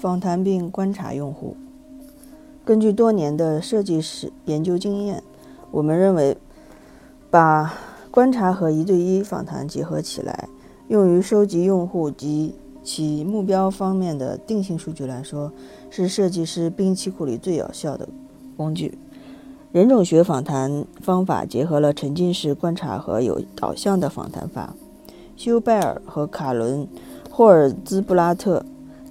访谈并观察用户。根据多年的设计师研究经验，我们认为，把观察和一对一访谈结合起来，用于收集用户及其目标方面的定性数据来说，是设计师兵器库里最有效的工具。人种学访谈方法结合了沉浸式观察和有导向的访谈法。休拜尔和卡伦·霍尔兹布拉特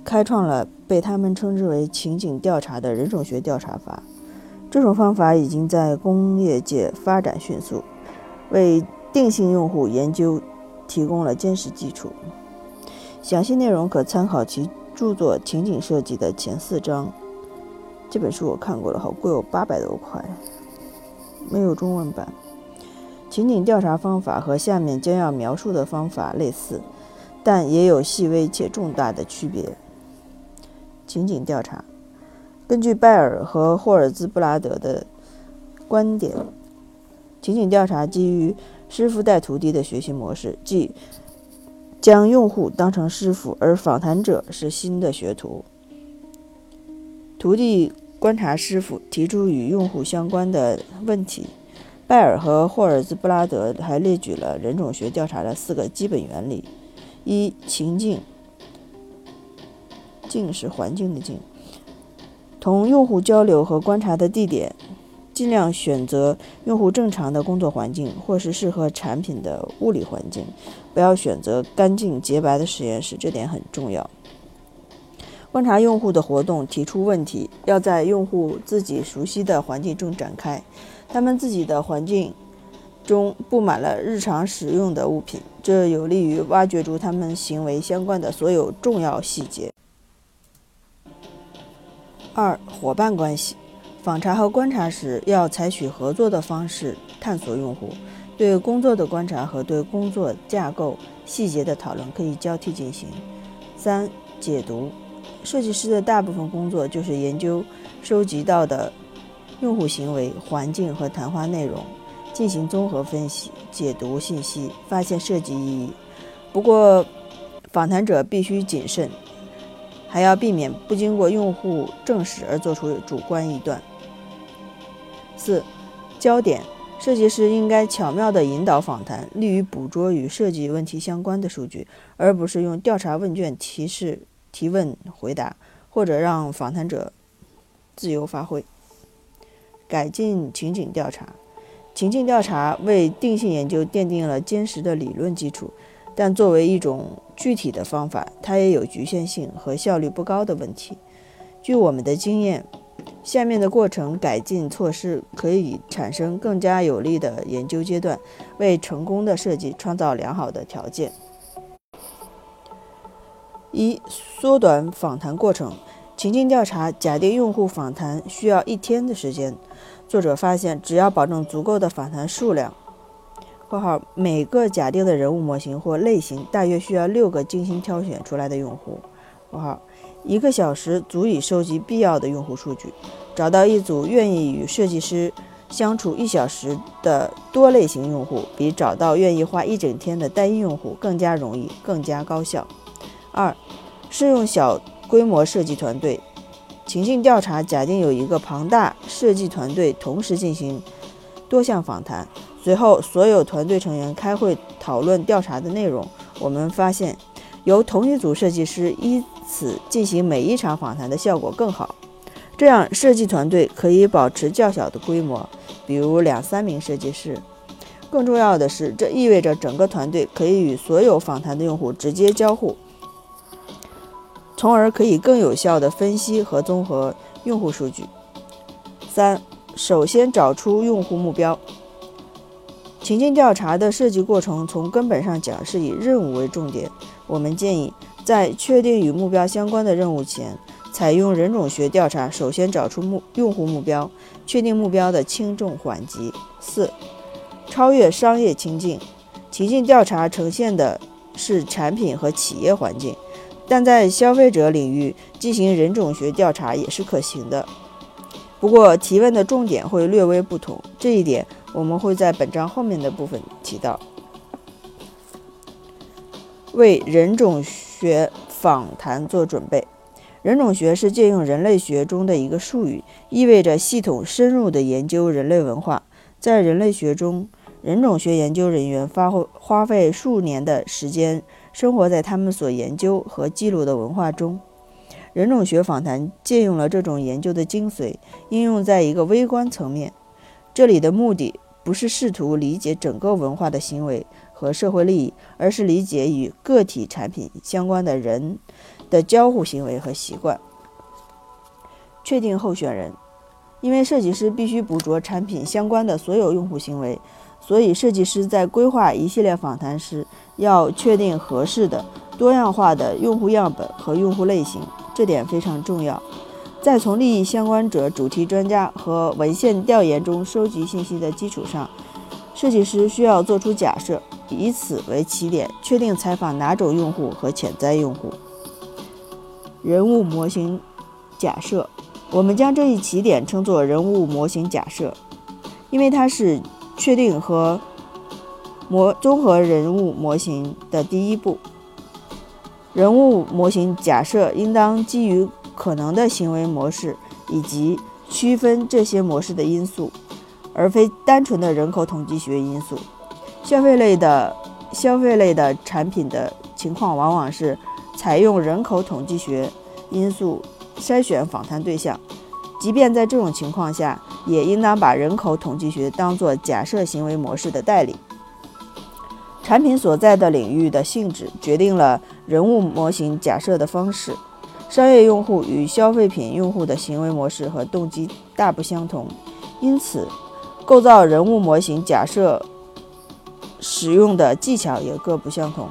开创了被他们称之为情景调查的人种学调查法。这种方法已经在工业界发展迅速，为定性用户研究提供了坚实基础。详细内容可参考其著作《情景设计》的前四章。这本书我看过了，好贵哦，八百多块，没有中文版。情景调查方法和下面将要描述的方法类似，但也有细微且重大的区别。情景调查，根据拜尔和霍尔兹布拉德的观点，情景调查基于师傅带徒弟的学习模式，即将用户当成师傅，而访谈者是新的学徒。徒弟观察师傅，提出与用户相关的问题。拜尔和霍尔兹布拉德还列举了人种学调查的四个基本原理：一、情境，境是环境的境，同用户交流和观察的地点，尽量选择用户正常的工作环境或是适合产品的物理环境，不要选择干净洁白的实验室，这点很重要。观察用户的活动，提出问题，要在用户自己熟悉的环境中展开。他们自己的环境中布满了日常使用的物品，这有利于挖掘出他们行为相关的所有重要细节。二、伙伴关系，访查和观察时要采取合作的方式探索用户。对工作的观察和对工作架构细节的讨论可以交替进行。三、解读，设计师的大部分工作就是研究收集到的。用户行为、环境和谈话内容进行综合分析、解读信息，发现设计意义。不过，访谈者必须谨慎，还要避免不经过用户证实而做出主观臆断。四、焦点设计师应该巧妙地引导访谈，利于捕捉与设计问题相关的数据，而不是用调查问卷提示提问回答，或者让访谈者自由发挥。改进情景调查，情境调查为定性研究奠定了坚实的理论基础，但作为一种具体的方法，它也有局限性和效率不高的问题。据我们的经验，下面的过程改进措施可以产生更加有利的研究阶段，为成功的设计创造良好的条件。一、缩短访谈过程。情境调查假定用户访谈需要一天的时间。作者发现，只要保证足够的访谈数量（括号每个假定的人物模型或类型大约需要六个精心挑选出来的用户），（括号一个小时足以收集必要的用户数据。找到一组愿意与设计师相处一小时的多类型用户，比找到愿意花一整天的单一用户更加容易，更加高效。二、适用小。规模设计团队情境调查假定有一个庞大设计团队同时进行多项访谈，随后所有团队成员开会讨论调查的内容。我们发现，由同一组设计师依此进行每一场访谈的效果更好。这样，设计团队可以保持较小的规模，比如两三名设计师。更重要的是，这意味着整个团队可以与所有访谈的用户直接交互。从而可以更有效地分析和综合用户数据。三、首先找出用户目标。情境调查的设计过程从根本上讲是以任务为重点。我们建议在确定与目标相关的任务前，采用人种学调查，首先找出目用户目标，确定目标的轻重缓急。四、超越商业情境。情境调查呈现的是产品和企业环境。但在消费者领域进行人种学调查也是可行的，不过提问的重点会略微不同，这一点我们会在本章后面的部分提到。为人种学访谈做准备，人种学是借用人类学中的一个术语，意味着系统深入的研究人类文化。在人类学中，人种学研究人员发花费数年的时间生活在他们所研究和记录的文化中。人种学访谈借用了这种研究的精髓，应用在一个微观层面。这里的目的不是试图理解整个文化的行为和社会利益，而是理解与个体产品相关的人。的交互行为和习惯，确定候选人。因为设计师必须捕捉产品相关的所有用户行为，所以设计师在规划一系列访谈时，要确定合适的、多样化的用户样本和用户类型，这点非常重要。在从利益相关者、主题专家和文献调研中收集信息的基础上，设计师需要做出假设，以此为起点，确定采访哪种用户和潜在用户。人物模型假设，我们将这一起点称作人物模型假设，因为它是确定和模综合人物模型的第一步。人物模型假设应当基于可能的行为模式以及区分这些模式的因素，而非单纯的人口统计学因素。消费类的消费类的产品的情况往往是。采用人口统计学因素筛选访谈对象，即便在这种情况下，也应当把人口统计学当作假设行为模式的代理。产品所在的领域的性质决定了人物模型假设的方式。商业用户与消费品用户的行为模式和动机大不相同，因此构造人物模型假设使用的技巧也各不相同。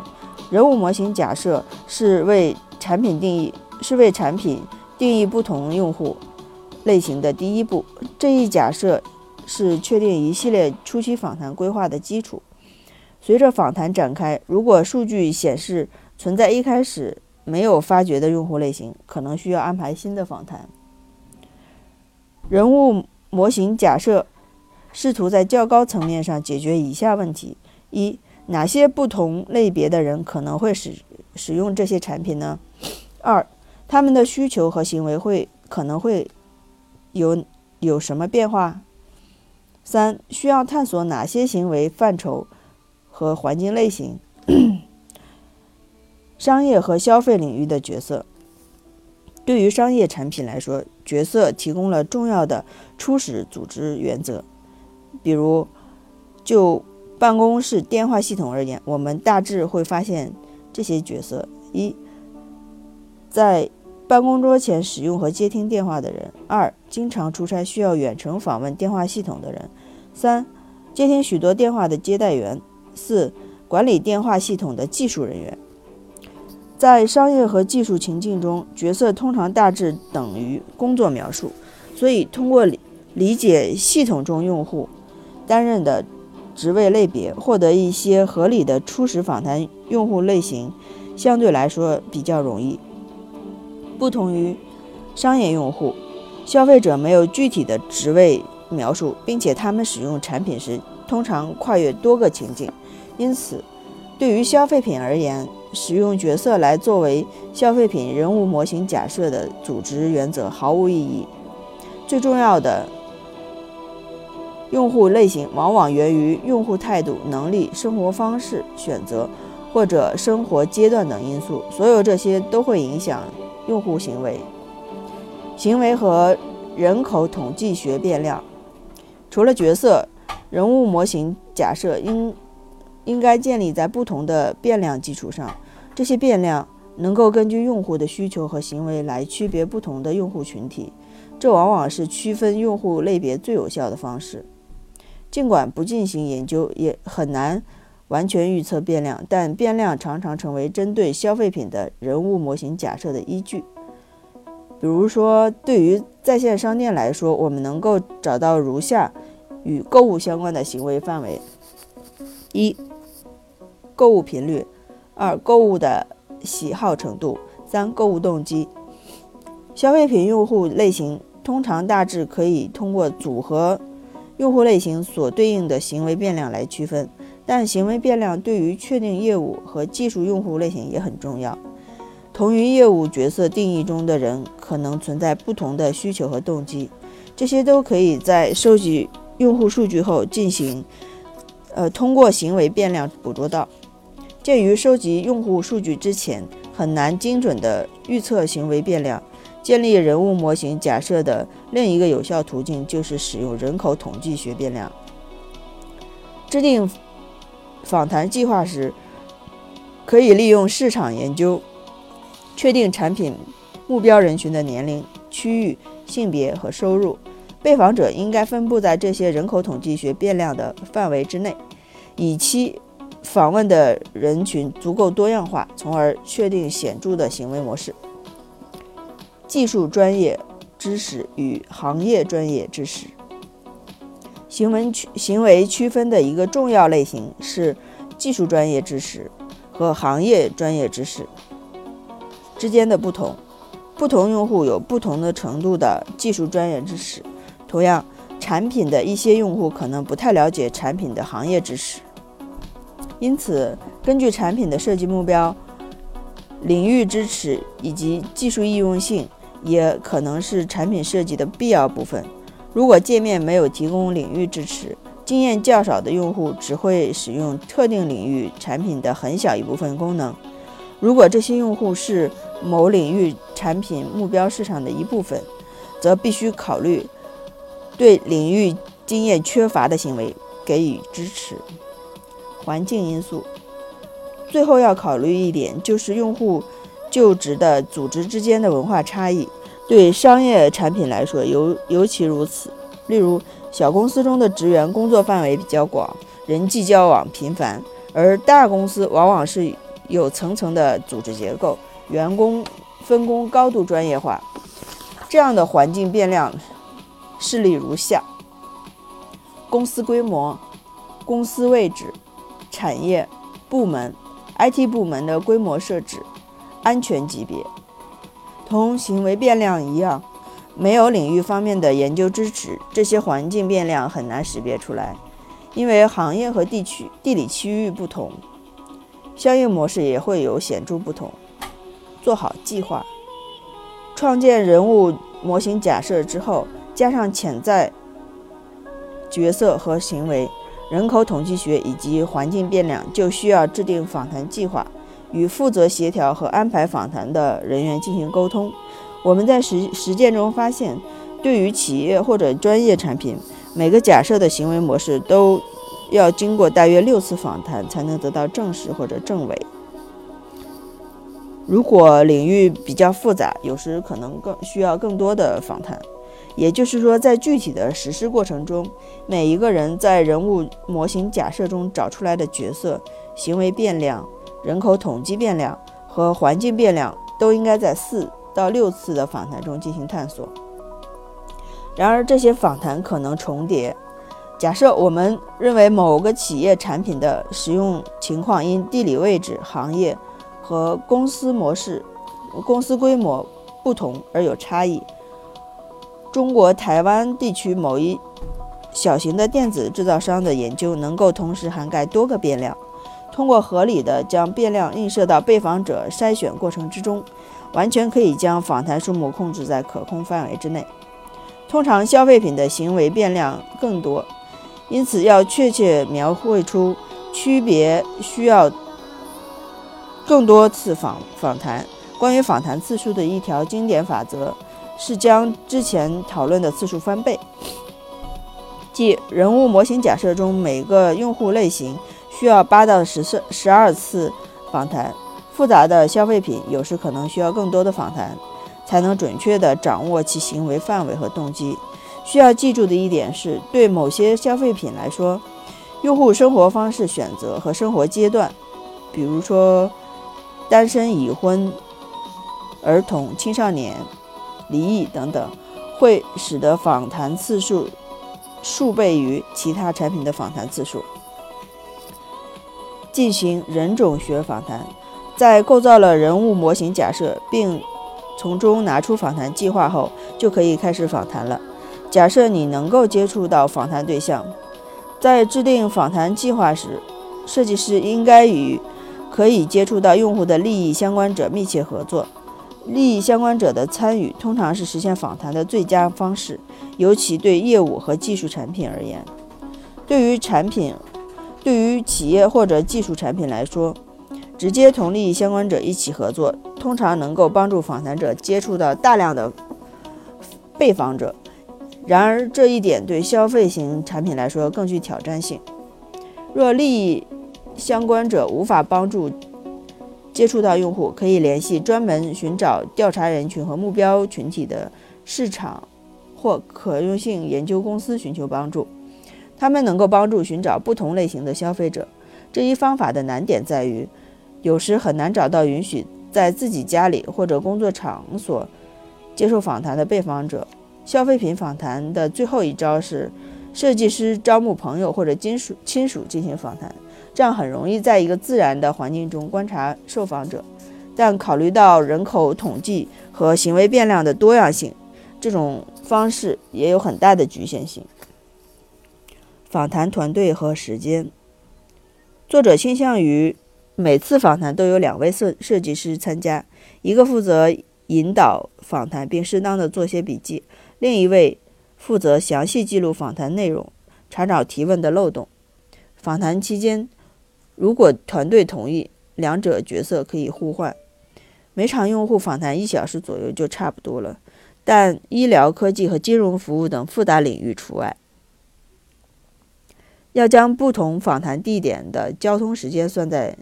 人物模型假设是为产品定义，是为产品定义不同用户类型的第一步。这一假设是确定一系列初期访谈规划的基础。随着访谈展开，如果数据显示存在一开始没有发掘的用户类型，可能需要安排新的访谈。人物模型假设试图在较高层面上解决以下问题：一。哪些不同类别的人可能会使使用这些产品呢？二，他们的需求和行为会可能会有有什么变化？三，需要探索哪些行为范畴和环境类型？商业和消费领域的角色，对于商业产品来说，角色提供了重要的初始组织原则，比如就。办公室电话系统而言，我们大致会发现这些角色：一，在办公桌前使用和接听电话的人；二，经常出差需要远程访问电话系统的人；三，接听许多电话的接待员；四，管理电话系统的技术人员。在商业和技术情境中，角色通常大致等于工作描述，所以通过理解系统中用户担任的。职位类别获得一些合理的初始访谈用户类型，相对来说比较容易。不同于商业用户，消费者没有具体的职位描述，并且他们使用产品时通常跨越多个情境，因此，对于消费品而言，使用角色来作为消费品人物模型假设的组织原则毫无意义。最重要的。用户类型往往源于用户态度、能力、生活方式、选择或者生活阶段等因素，所有这些都会影响用户行为。行为和人口统计学变量，除了角色，人物模型假设应应该建立在不同的变量基础上。这些变量能够根据用户的需求和行为来区别不同的用户群体，这往往是区分用户类别最有效的方式。尽管不进行研究，也很难完全预测变量，但变量常常成为针对消费品的人物模型假设的依据。比如说，对于在线商店来说，我们能够找到如下与购物相关的行为范围：一、购物频率；二、购物的喜好程度；三、购物动机。消费品用户类型通常大致可以通过组合。用户类型所对应的行为变量来区分，但行为变量对于确定业务和技术用户类型也很重要。同于业务角色定义中的人，可能存在不同的需求和动机，这些都可以在收集用户数据后进行，呃，通过行为变量捕捉到。鉴于收集用户数据之前很难精准地预测行为变量，建立人物模型假设的另一个有效途径就是使用人口统计学变量。制定访谈计划时，可以利用市场研究确定产品目标人群的年龄、区域、性别和收入。被访者应该分布在这些人口统计学变量的范围之内，以期。访问的人群足够多样化，从而确定显著的行为模式。技术专业知识与行业专业知识，行为区行为区分的一个重要类型是技术专业知识和行业专业知识之间的不同。不同用户有不同的程度的技术专业知识，同样，产品的一些用户可能不太了解产品的行业知识。因此，根据产品的设计目标、领域支持以及技术易用性，也可能是产品设计的必要部分。如果界面没有提供领域支持，经验较少的用户只会使用特定领域产品的很小一部分功能。如果这些用户是某领域产品目标市场的一部分，则必须考虑对领域经验缺乏的行为给予支持。环境因素，最后要考虑一点，就是用户就职的组织之间的文化差异。对商业产品来说，尤尤其如此。例如，小公司中的职员工作范围比较广，人际交往频繁；而大公司往往是有层层的组织结构，员工分工高度专业化。这样的环境变量事例如下：公司规模、公司位置。产业部门、IT 部门的规模设置、安全级别，同行为变量一样，没有领域方面的研究支持，这些环境变量很难识别出来。因为行业和地区、地理区域不同，相应模式也会有显著不同。做好计划，创建人物模型假设之后，加上潜在角色和行为。人口统计学以及环境变量就需要制定访谈计划，与负责协调和安排访谈的人员进行沟通。我们在实实践中发现，对于企业或者专业产品，每个假设的行为模式都要经过大约六次访谈才能得到证实或者证伪。如果领域比较复杂，有时可能更需要更多的访谈。也就是说，在具体的实施过程中，每一个人在人物模型假设中找出来的角色、行为变量、人口统计变量和环境变量，都应该在四到六次的访谈中进行探索。然而，这些访谈可能重叠。假设我们认为某个企业产品的使用情况因地理位置、行业和公司模式、公司规模不同而有差异。中国台湾地区某一小型的电子制造商的研究能够同时涵盖多个变量。通过合理的将变量映射到被访者筛选过程之中，完全可以将访谈数目控制在可控范围之内。通常消费品的行为变量更多，因此要确切描绘出区别，需要更多次访访谈。关于访谈次数的一条经典法则。是将之前讨论的次数翻倍，即人物模型假设中每个用户类型需要八到十次十二次访谈。复杂的消费品有时可能需要更多的访谈，才能准确地掌握其行为范围和动机。需要记住的一点是，对某些消费品来说，用户生活方式选择和生活阶段，比如说单身、已婚、儿童、青少年。离异等等，会使得访谈次数数倍于其他产品的访谈次数。进行人种学访谈，在构造了人物模型假设，并从中拿出访谈计划后，就可以开始访谈了。假设你能够接触到访谈对象，在制定访谈计划时，设计师应该与可以接触到用户的利益相关者密切合作。利益相关者的参与通常是实现访谈的最佳方式，尤其对业务和技术产品而言。对于产品，对于企业或者技术产品来说，直接同利益相关者一起合作，通常能够帮助访谈者接触到大量的被访者。然而，这一点对消费型产品来说更具挑战性。若利益相关者无法帮助接触到用户，可以联系专门寻找调查人群和目标群体的市场或可用性研究公司寻求帮助。他们能够帮助寻找不同类型的消费者。这一方法的难点在于，有时很难找到允许在自己家里或者工作场所接受访谈的被访者。消费品访谈的最后一招是，设计师招募朋友或者亲属亲属进行访谈，这样很容易在一个自然的环境中观察受访者。但考虑到人口统计和行为变量的多样性，这种方式也有很大的局限性。访谈团队和时间，作者倾向于每次访谈都有两位设设计师参加，一个负责引导访谈并适当的做些笔记。另一位负责详细记录访谈内容，查找提问的漏洞。访谈期间，如果团队同意，两者角色可以互换。每场用户访谈一小时左右就差不多了，但医疗、科技和金融服务等复杂领域除外。要将不同访谈地点的交通时间算在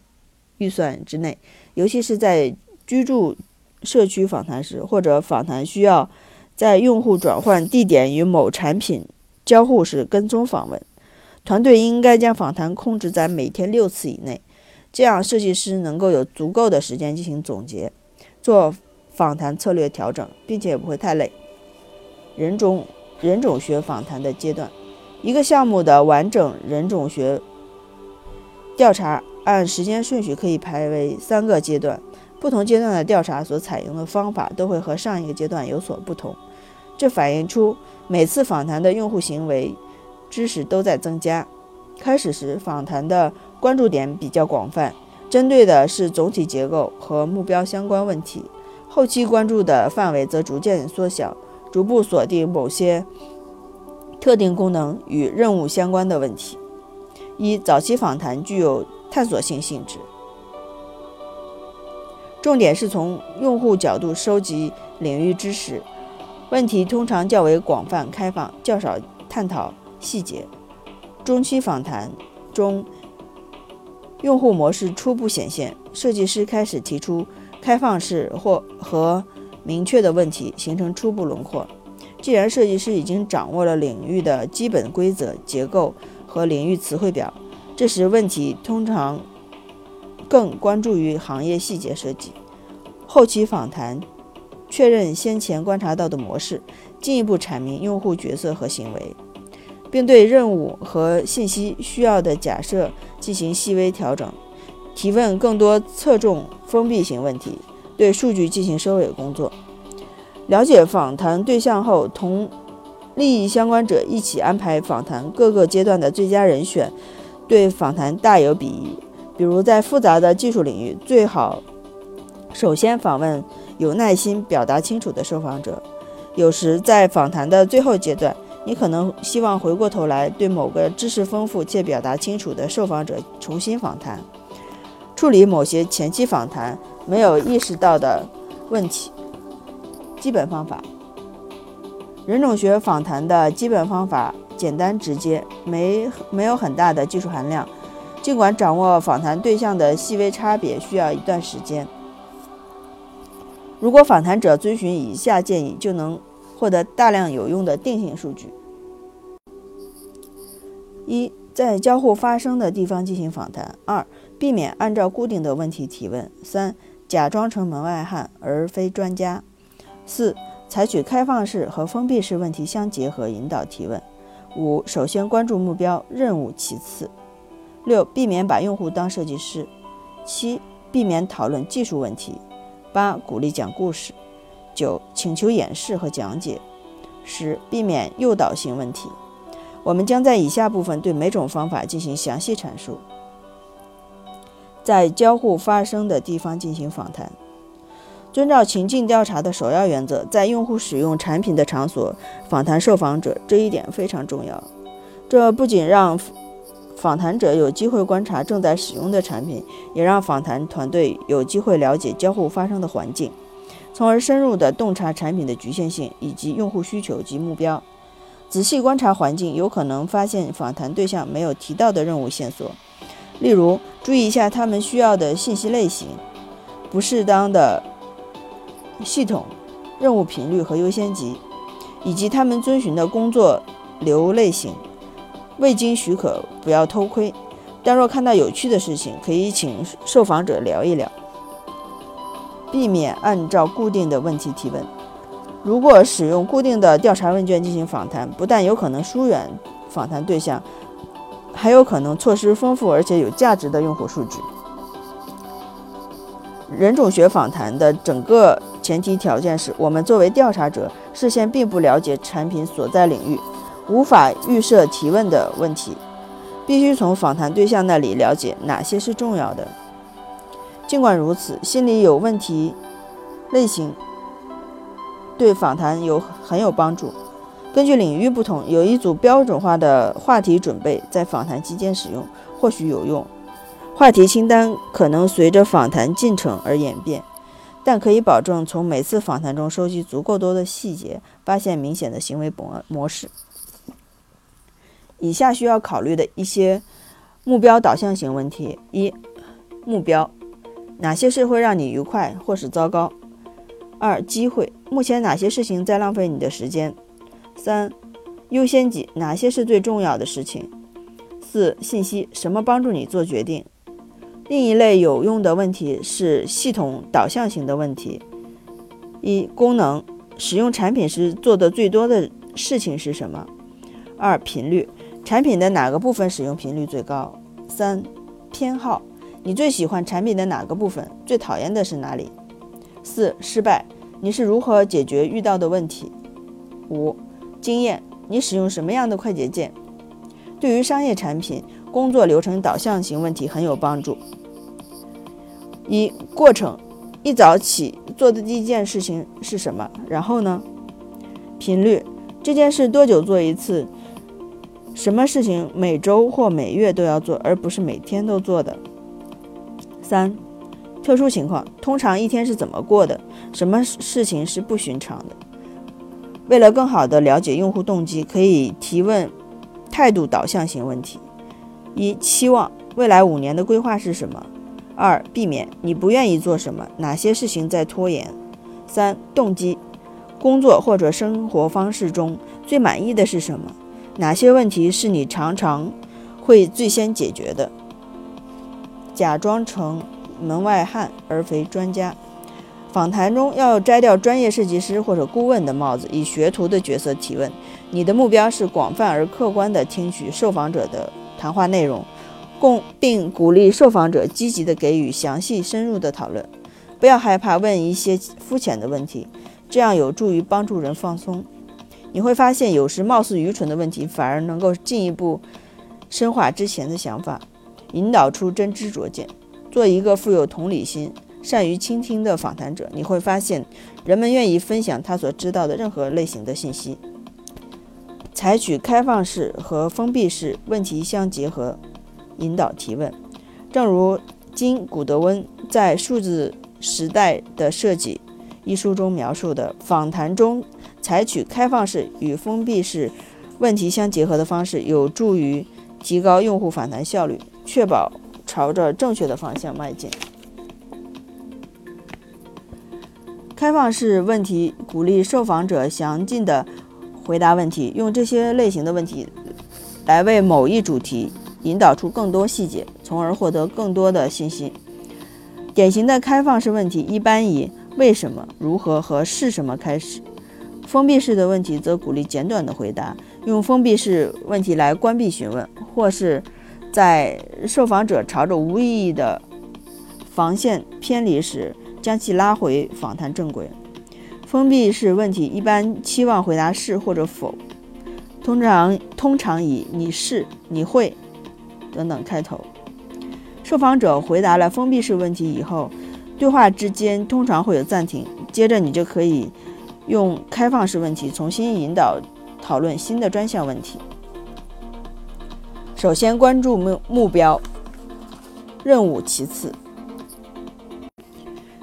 预算之内，尤其是在居住社区访谈时，或者访谈需要。在用户转换地点与某产品交互时跟踪访问，团队应该将访谈控制在每天六次以内，这样设计师能够有足够的时间进行总结，做访谈策略调整，并且也不会太累。人种人种学访谈的阶段，一个项目的完整人种学调查按时间顺序可以排为三个阶段。不同阶段的调查所采用的方法都会和上一个阶段有所不同，这反映出每次访谈的用户行为知识都在增加。开始时，访谈的关注点比较广泛，针对的是总体结构和目标相关问题；后期关注的范围则逐渐缩小，逐步锁定某些特定功能与任务相关的问题。一、早期访谈具有探索性性质。重点是从用户角度收集领域知识，问题通常较为广泛开放，较少探讨细节。中期访谈中，用户模式初步显现，设计师开始提出开放式或和明确的问题，形成初步轮廓。既然设计师已经掌握了领域的基本规则、结构和领域词汇表，这时问题通常。更关注于行业细节设计，后期访谈确认先前观察到的模式，进一步阐明用户角色和行为，并对任务和信息需要的假设进行细微调整，提问更多侧重封闭型问题，对数据进行收尾工作。了解访谈对象后，同利益相关者一起安排访谈各个阶段的最佳人选，对访谈大有裨益。比如，在复杂的技术领域，最好首先访问有耐心、表达清楚的受访者。有时，在访谈的最后阶段，你可能希望回过头来对某个知识丰富且表达清楚的受访者重新访谈，处理某些前期访谈没有意识到的问题。基本方法：人种学访谈的基本方法简单直接，没没有很大的技术含量。尽管掌握访谈对象的细微差别需要一段时间，如果访谈者遵循以下建议，就能获得大量有用的定性数据：一、在交互发生的地方进行访谈；二、避免按照固定的问题提问；三、假装成门外汉而非专家；四、采取开放式和封闭式问题相结合引导提问；五、首先关注目标，任务其次。六、避免把用户当设计师；七、避免讨论技术问题；八、鼓励讲故事；九、请求演示和讲解；十、避免诱导性问题。我们将在以下部分对每种方法进行详细阐述。在交互发生的地方进行访谈。遵照情境调查的首要原则，在用户使用产品的场所访谈受访者，这一点非常重要。这不仅让访谈者有机会观察正在使用的产品，也让访谈团队有机会了解交互发生的环境，从而深入地洞察产品的局限性以及用户需求及目标。仔细观察环境，有可能发现访谈对象没有提到的任务线索，例如注意一下他们需要的信息类型、不适当的。系统、任务频率和优先级，以及他们遵循的工作流类型。未经许可，不要偷窥。但若看到有趣的事情，可以请受访者聊一聊。避免按照固定的问题提问。如果使用固定的调查问卷进行访谈，不但有可能疏远访谈对象，还有可能错失丰富而且有价值的用户数据。人种学访谈的整个前提条件是我们作为调查者事先并不了解产品所在领域，无法预设提问的问题，必须从访谈对象那里了解哪些是重要的。尽管如此，心理有问题类型对访谈有很有帮助。根据领域不同，有一组标准化的话题准备在访谈期间使用，或许有用。话题清单可能随着访谈进程而演变，但可以保证从每次访谈中收集足够多的细节，发现明显的行为模模式。以下需要考虑的一些目标导向型问题：一、目标，哪些事会让你愉快或是糟糕？二、机会，目前哪些事情在浪费你的时间？三、优先级，哪些是最重要的事情？四、信息，什么帮助你做决定？另一类有用的问题是系统导向型的问题：一、功能，使用产品时做的最多的事情是什么？二、频率，产品的哪个部分使用频率最高？三、偏好，你最喜欢产品的哪个部分？最讨厌的是哪里？四、失败，你是如何解决遇到的问题？五、经验，你使用什么样的快捷键？对于商业产品。工作流程导向型问题很有帮助。一过程，一早起做的第一件事情是什么？然后呢？频率，这件事多久做一次？什么事情每周或每月都要做，而不是每天都做的？三特殊情况，通常一天是怎么过的？什么事情是不寻常的？为了更好地了解用户动机，可以提问态度导向型问题。一期望未来五年的规划是什么？二避免你不愿意做什么？哪些事情在拖延？三动机工作或者生活方式中最满意的是什么？哪些问题是你常常会最先解决的？假装成门外汉而非专家。访谈中要摘掉专业设计师或者顾问的帽子，以学徒的角色提问。你的目标是广泛而客观地听取受访者的。谈话内容，共并鼓励受访者积极地给予详细深入的讨论，不要害怕问一些肤浅的问题，这样有助于帮助人放松。你会发现，有时貌似愚蠢的问题反而能够进一步深化之前的想法，引导出真知灼见。做一个富有同理心、善于倾听的访谈者，你会发现人们愿意分享他所知道的任何类型的信息。采取开放式和封闭式问题相结合，引导提问。正如金·古德温在《数字时代的设计》一书中描述的，访谈中采取开放式与封闭式问题相结合的方式，有助于提高用户访谈效率，确保朝着正确的方向迈进。开放式问题鼓励受访者详尽的。回答问题，用这些类型的问题来为某一主题引导出更多细节，从而获得更多的信息。典型的开放式问题一般以“为什么”“如何”和“是什么”开始。封闭式的问题则鼓励简短的回答，用封闭式问题来关闭询问，或是在受访者朝着无意义的防线偏离时，将其拉回访谈正轨。封闭式问题一般期望回答是或者否，通常通常以“你是”“你会”等等开头。受访者回答了封闭式问题以后，对话之间通常会有暂停，接着你就可以用开放式问题重新引导讨论新的专项问题。首先关注目目标，任务其次。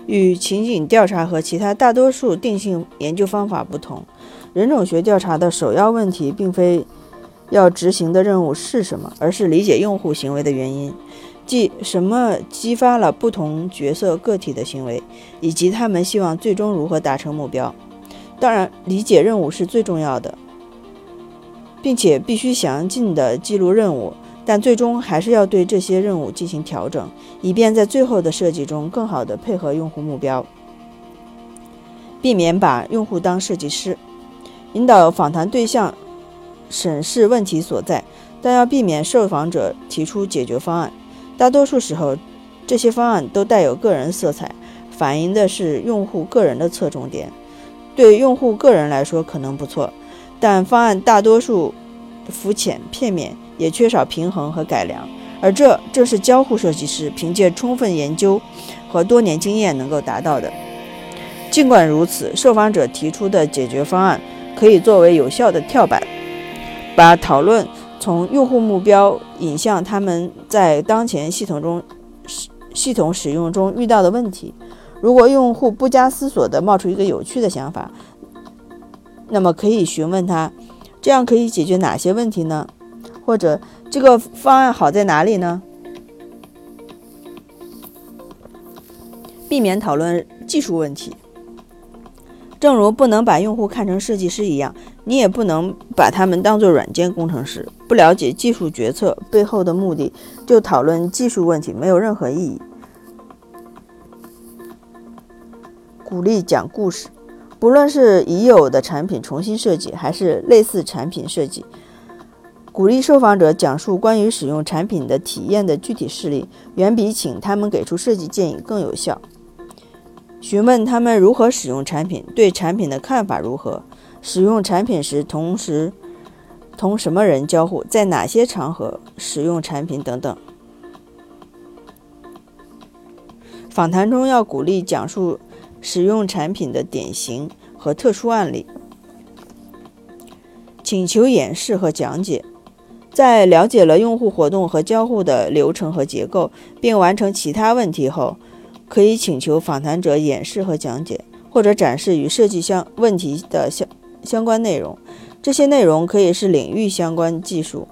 与情景调查和其他大多数定性研究方法不同，人种学调查的首要问题并非要执行的任务是什么，而是理解用户行为的原因，即什么激发了不同角色个体的行为，以及他们希望最终如何达成目标。当然，理解任务是最重要的。并且必须详尽地记录任务，但最终还是要对这些任务进行调整，以便在最后的设计中更好地配合用户目标，避免把用户当设计师。引导访谈对象审视问题所在，但要避免受访者提出解决方案。大多数时候，这些方案都带有个人色彩，反映的是用户个人的侧重点。对用户个人来说，可能不错。但方案大多数肤浅片面，也缺少平衡和改良，而这正是交互设计师凭借充分研究和多年经验能够达到的。尽管如此，受访者提出的解决方案可以作为有效的跳板，把讨论从用户目标引向他们在当前系统中系统使用中遇到的问题。如果用户不加思索地冒出一个有趣的想法，那么可以询问他，这样可以解决哪些问题呢？或者这个方案好在哪里呢？避免讨论技术问题，正如不能把用户看成设计师一样，你也不能把他们当做软件工程师。不了解技术决策背后的目的，就讨论技术问题没有任何意义。鼓励讲故事。不论是已有的产品重新设计，还是类似产品设计，鼓励受访者讲述关于使用产品的体验的具体事例，远比请他们给出设计建议更有效。询问他们如何使用产品，对产品的看法如何，使用产品时同时同什么人交互，在哪些场合使用产品等等。访谈中要鼓励讲述。使用产品的典型和特殊案例，请求演示和讲解。在了解了用户活动和交互的流程和结构，并完成其他问题后，可以请求访谈者演示和讲解，或者展示与设计相问题的相相关内容。这些内容可以是领域相关技术、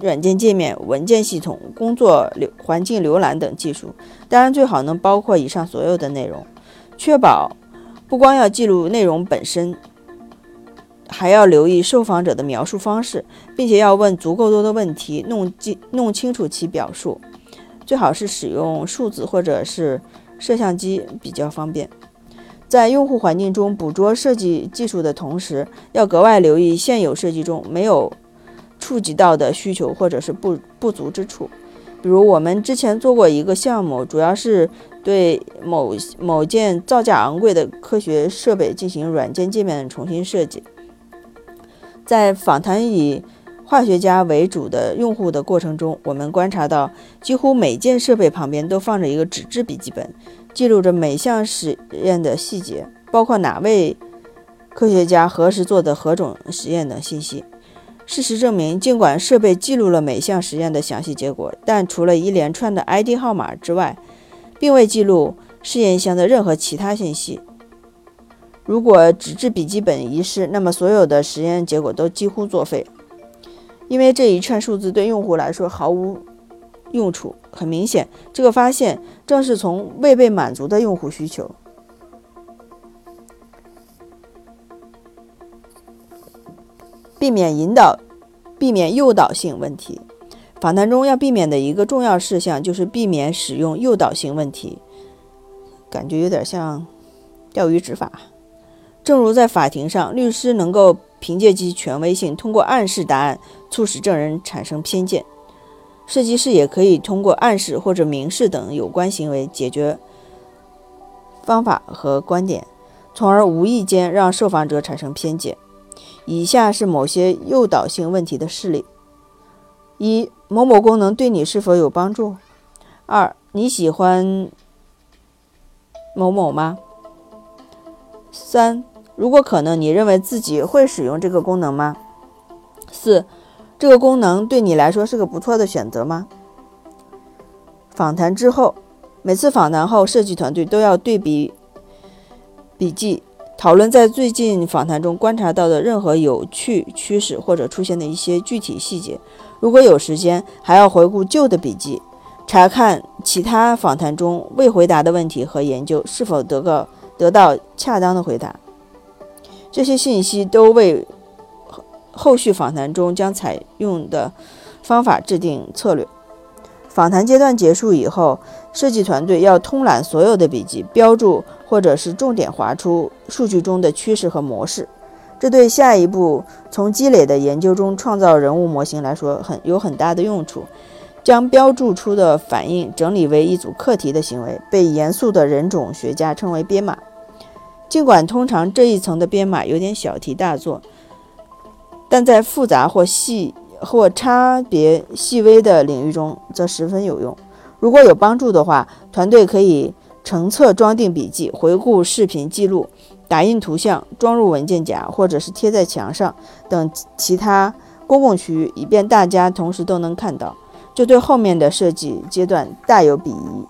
软件界面、文件系统、工作流环境浏览等技术。当然，最好能包括以上所有的内容。确保不光要记录内容本身，还要留意受访者的描述方式，并且要问足够多的问题，弄记弄清楚其表述。最好是使用数字或者是摄像机比较方便。在用户环境中捕捉设计技术的同时，要格外留意现有设计中没有触及到的需求或者是不不足之处。比如，我们之前做过一个项目，主要是对某某件造价昂贵的科学设备进行软件界面重新设计。在访谈以化学家为主的用户的过程中，我们观察到，几乎每件设备旁边都放着一个纸质笔记本，记录着每项实验的细节，包括哪位科学家何时做的何种实验等信息。事实证明，尽管设备记录了每项实验的详细结果，但除了一连串的 ID 号码之外，并未记录试验箱的任何其他信息。如果纸质笔记本遗失，那么所有的实验结果都几乎作废，因为这一串数字对用户来说毫无用处。很明显，这个发现正是从未被满足的用户需求。避免引导、避免诱导性问题。访谈中要避免的一个重要事项就是避免使用诱导性问题，感觉有点像钓鱼执法。正如在法庭上，律师能够凭借其权威性，通过暗示答案促使证人产生偏见，设计师也可以通过暗示或者明示等有关行为解决方法和观点，从而无意间让受访者产生偏见。以下是某些诱导性问题的事例：一、某某功能对你是否有帮助？二，你喜欢某某吗？三，如果可能，你认为自己会使用这个功能吗？四，这个功能对你来说是个不错的选择吗？访谈之后，每次访谈后，设计团队都要对比笔记，讨论在最近访谈中观察到的任何有趣趋势或者出现的一些具体细节。如果有时间，还要回顾旧的笔记，查看其他访谈中未回答的问题和研究是否得个。得到恰当的回答，这些信息都为后续访谈中将采用的方法制定策略。访谈阶段结束以后，设计团队要通览所有的笔记，标注或者是重点划出数据中的趋势和模式。这对下一步从积累的研究中创造人物模型来说很有很大的用处。将标注出的反应整理为一组课题的行为，被严肃的人种学家称为编码。尽管通常这一层的编码有点小题大做，但在复杂或细或差别细微的领域中则十分有用。如果有帮助的话，团队可以成册装订笔记、回顾视频记录、打印图像、装入文件夹，或者是贴在墙上等其他公共区域，以便大家同时都能看到。这对后面的设计阶段大有裨益。